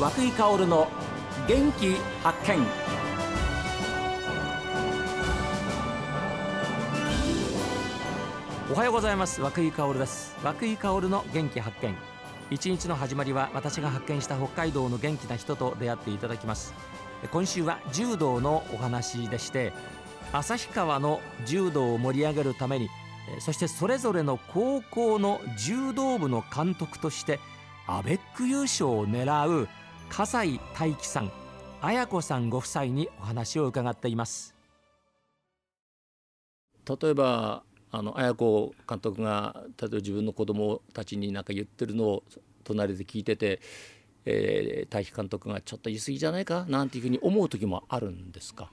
和久井薫の元気発見。おはようございます。和久井薫です。和久井薫の元気発見。一日の始まりは私が発見した北海道の元気な人と出会っていただきます。今週は柔道のお話でして旭川の柔道を盛り上げるためにそしてそれぞれの高校の柔道部の監督としてアベック優勝を狙う笠井大樹さん綾子さんご夫妻にお話を伺っています。例えばあの綾子監督が例えば自分の子供たちに何か言ってるのを隣で聞いてて、えー、大樹監督がちょっと言い過ぎじゃないか？なんていうふうに思う時もあるんですか？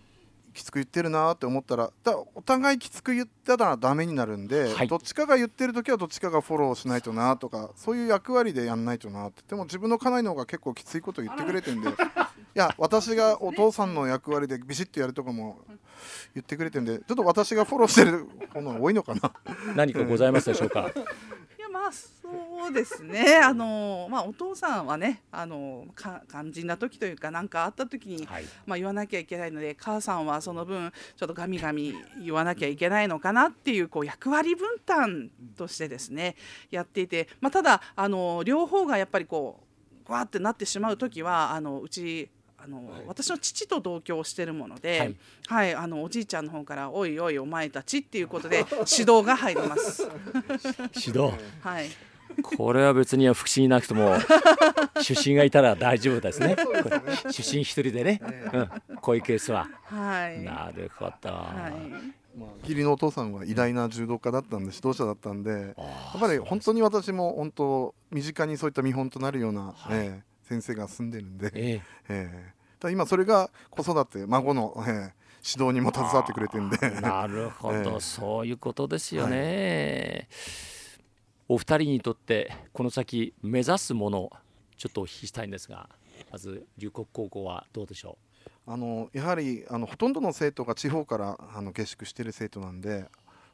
きつく言ってるなって思ったらだお互いきつく言ったらダメになるんで、はい、どっちかが言ってる時はどっちかがフォローしないとなとかそういう役割でやんないとなって。でも自分の家内の方が結構きついこと言ってくれてんで。いや私がお父さんの役割でビシッとやるとかも言ってくれてんでちょっと私がフォローしてる方が多いのかな。何かございますでしょうか？まあそうですねあの、まあ、お父さんはねあのか肝心な時というか何かあった時に、はい、まあ、言わなきゃいけないので母さんはその分ちょっとガミガミ言わなきゃいけないのかなっていうこう役割分担としてですねやっていて、まあ、ただあの両方がやっぱりこうわーってなってしまう時はあのうちあの、はい、私の父と同居してるもので、はい、はい、あのおじいちゃんの方から「おいおいお前たち」っていうことで指導が入ります。指導。はい。これは別に不思議なくても 出身がいたら大丈夫ですね。出身一人でね、うん、こういうケースは。はい。なるほど。はい。まあ、義理のお父さんは偉大な柔道家だったんで指導者だったんでやっぱり本当に私も本当身近にそういった見本となるような、はい、えー、先生が住んでるんで、えー、えー、今それが子育て孫の、えー、指導にも携わってくれてるんでなるほど、えー、そういうことですよね。はいお二人にとってこの先目指すものちょっとお聞きしたいんですがまず龍谷高校はどうでしょう？あのやはりあのほとんどの生徒が地方からあの下宿している生徒なんで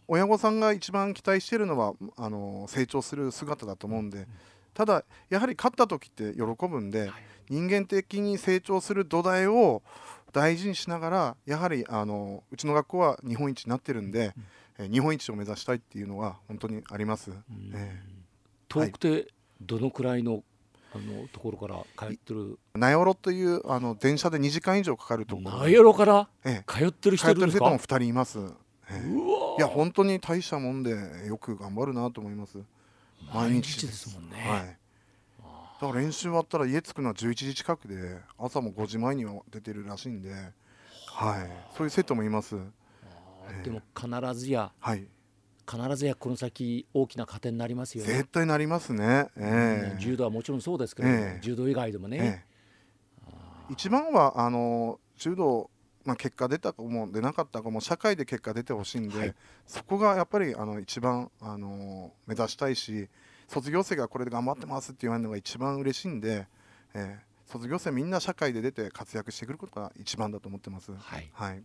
親御さんが一番期待しているのはあの成長する姿だと思うんで、ただやはり勝った時って喜ぶんで、はい、人間的に成長する土台を大事にしながらやはりあのうちの学校は日本一になってるんで、うんえ日本一を目指したいっていうのは本当にあります。えー、遠くてどのくらいの、あのところから通ってる？名寄というあの電車で2時間以上かかるところ。名寄から通ってる人いるんですか、も2人います、えー、いや本当に大したもんでよく頑張るなと思います。毎日です。もんね、はい、だから練習終わったら家着くのは11時近くで朝も5時前には出てるらしいんで、はい、そういう生徒もいますでも必ずや、はい、必ずやこの先大きな糧になりますよね。絶対なりますね、えー、柔道はもちろんそうですけど、えー、柔道以外でもね、えー、一番はあの柔道まあ、結果出た子も出なかった子も社会で結果出てほしいんで、はい、そこがやっぱりあの一番あの目指したいし卒業生がこれで頑張ってますって言われるのが一番嬉しいんで、えー、卒業生みんな社会で出て活躍してくることが一番だと思ってます。はい、はい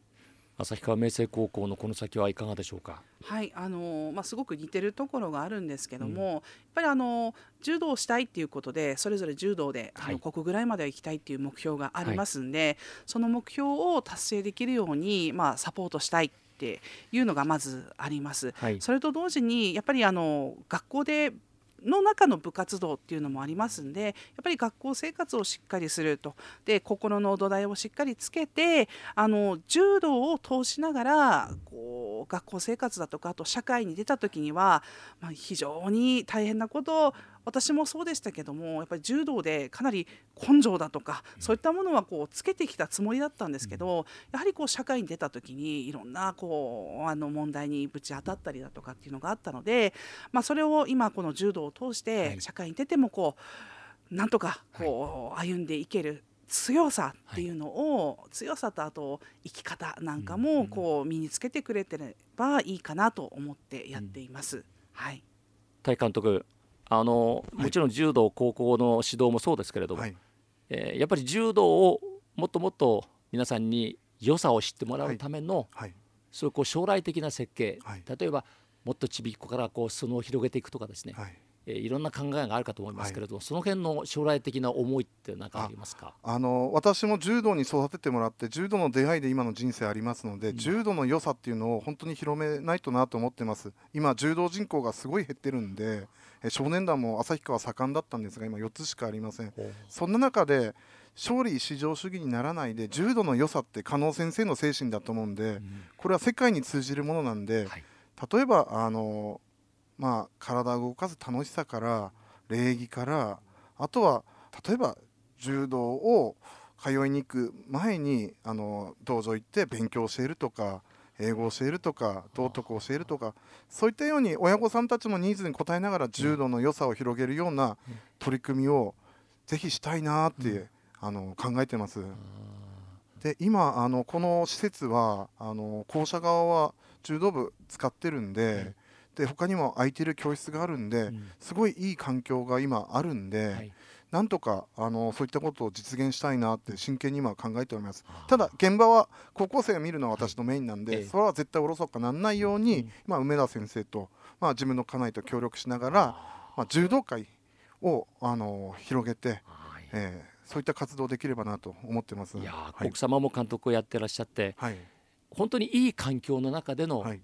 旭川明星高校のこの先はいかがでしょうか？はいあのまあ、すごく似てるところがあるんですけども、うん、やっぱりあの柔道をしたいっていうことでそれぞれ柔道で、はい、あの国ぐらいまでは行きたいっていう目標がありますんで、はい、その目標を達成できるように、まあ、サポートしたいっていうのがまずあります。はい、それと同時にやっぱりあの学校での中の部活動っていうのもありますんでやっぱり学校生活をしっかりすると。で心の土台をしっかりつけてあの柔道を通しながらこう学校生活だとかあと社会に出た時には、まあ、非常に大変なことを私もそうでしたけどもやっぱり柔道でかなり根性だとかそういったものはこうつけてきたつもりだったんですけどやはりこう社会に出た時にいろんなこうあの問題にぶち当たったりだとかっていうのがあったので、まあ、それを今この柔道を通して社会に出てもこうなんとかこう歩んでいける強さっていうのを、強さとあと生き方なんかもこう身につけてくれてればいいかなと思ってやっています。はい。大監督あのもちろん柔道高校の指導もそうですけれども、はい、えー、やっぱり柔道をもっともっと皆さんに良さを知ってもらうための、はい、そういうこう将来的な設計、はい、例えばもっとちびっこからこう裾野を広げていくとかですね、はい、えーいろんな考えがあるかと思いますけれど、その辺の将来的な思いって何かありますか？あの私も柔道に育ててもらって柔道の出会いで今の人生ありますので、柔道の良さっていうのを本当に広めないとなと思ってます。今柔道人口がすごい減ってるんでえ少年団も旭川盛んだったんですが今4つしかありません。そんな中で勝利至上主義にならないで柔道の良さって加納先生の精神だと思うんで、これは世界に通じるものなんで、はい。例えばあの、まあ、体を動かす楽しさから礼儀からあとは例えば柔道を通いに行く前にあの道場行って勉強を教えるとか英語を教えるとか道徳を教えるとかそういったように親御さんたちもニーズに応えながら柔道の良さを広げるような取り組みをぜひしたいなって、あの考えてます。で今あのこの施設はあの校舎側は柔道部使ってるんで,、で他にも空いてる教室があるんで、すごいいい環境が今あるんで、はい。なんとかあのそういったことを実現したいなって真剣に今考えております。ただ現場は高校生が見るのが私のメインなんで、ええ。それは絶対おろそかなんないように、まあ、梅田先生と、まあ、自分の家内と協力しながら、まあ、柔道会をあの広げて、はい。えーそういった活動できればなと思ってます。いやーはい。奥様も監督をやってらっしゃってはい。本当にいい環境の中でのはい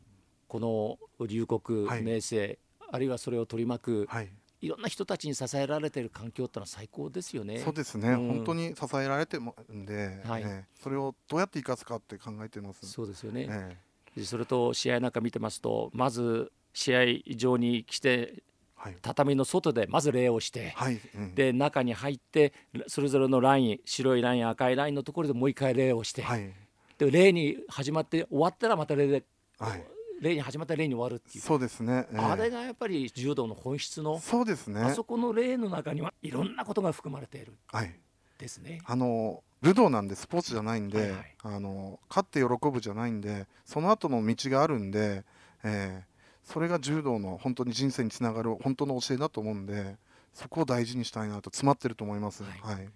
この龍谷はい。明生あるいはそれを取り巻くはい。いろんな人たちに支えられている環境ってのは最高ですよね。そうですね、うん。本当に支えられてもんで、はい。えーそれをどうやって生かすかって考えてます。そうですよね、えでそれと試合なんか見てますとまず試合場に来てーはい、畳の外でまず礼をして、はい、うん。で中に入ってそれぞれのライン白いライン赤いラインのところでもう一回礼をして、はい、で礼に始まって終わったらまた礼ではい、礼に始まったら礼に終わるっていう、そうですね。えーあれがやっぱり柔道の本質の、そうですね。あそこの礼の中にはいろんなことが含まれているはい、ですね。あの武道なんでスポーツじゃないんで、はいはいあの勝って喜ぶじゃないんで、その後の道があるんで、えーそれが柔道の本当に人生につながる本当の教えだと思うんで、そこを大事にしたいなと詰まってると思います。はいはい、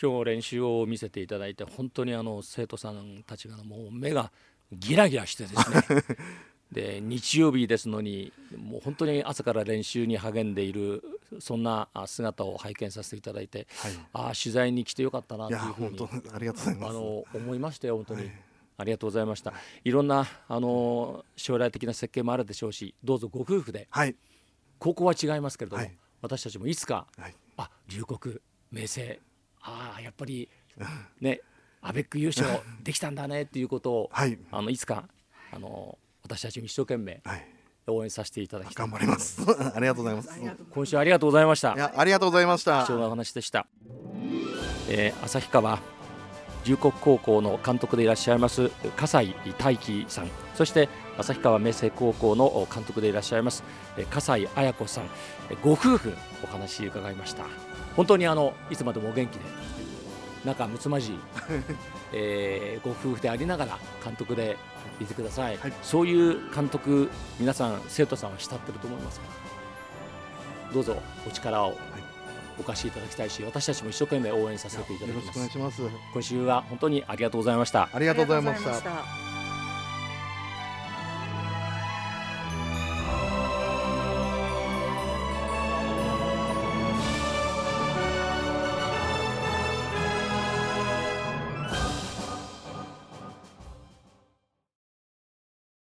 今日練習を見せていただいて本当にあの生徒さんたちがもう目がギラギラしてですね。で日曜日ですのにもう本当に朝から練習に励んでいるそんなあ姿を拝見させていただいてはい、ああ取材に来てよかったなというふう本に当ありがとうございます。あの思いましたよ本当に、はい。ありがとうございました。い。ろんなあの将来的な設計もあるでしょうしどうぞご夫婦ではい、高校は違いますけれども、はい。私たちもいつかはい、あ龍谷明星ああやっぱり ねアベック優勝 できたんだねっていうことを、はい、あのいつかあの私たちも一生懸命はい、応援させていただきたい。頑張ります。ありがとうございます。今週はありがとうございました。いや、ありがとうございました。貴。重なお話でした、えー旭川龍谷高校の監督でいらっしゃいます笠井大輝さん。そして旭川明星高校の監督でいらっしゃいますえー笠井綾子さん。えーご夫婦お話伺いました。本当にあのいつまでもお元気で仲睦まじい、えーご夫婦でありながら監督でいてください、はい。そういう監督皆さん生徒さんは慕ってると思いますか？らどうぞお力をお貸しいただきたいし私たちも一生懸命応援させていただよろしきますくお願いします。今週は本当にありがとうございました。ありがとうございま。した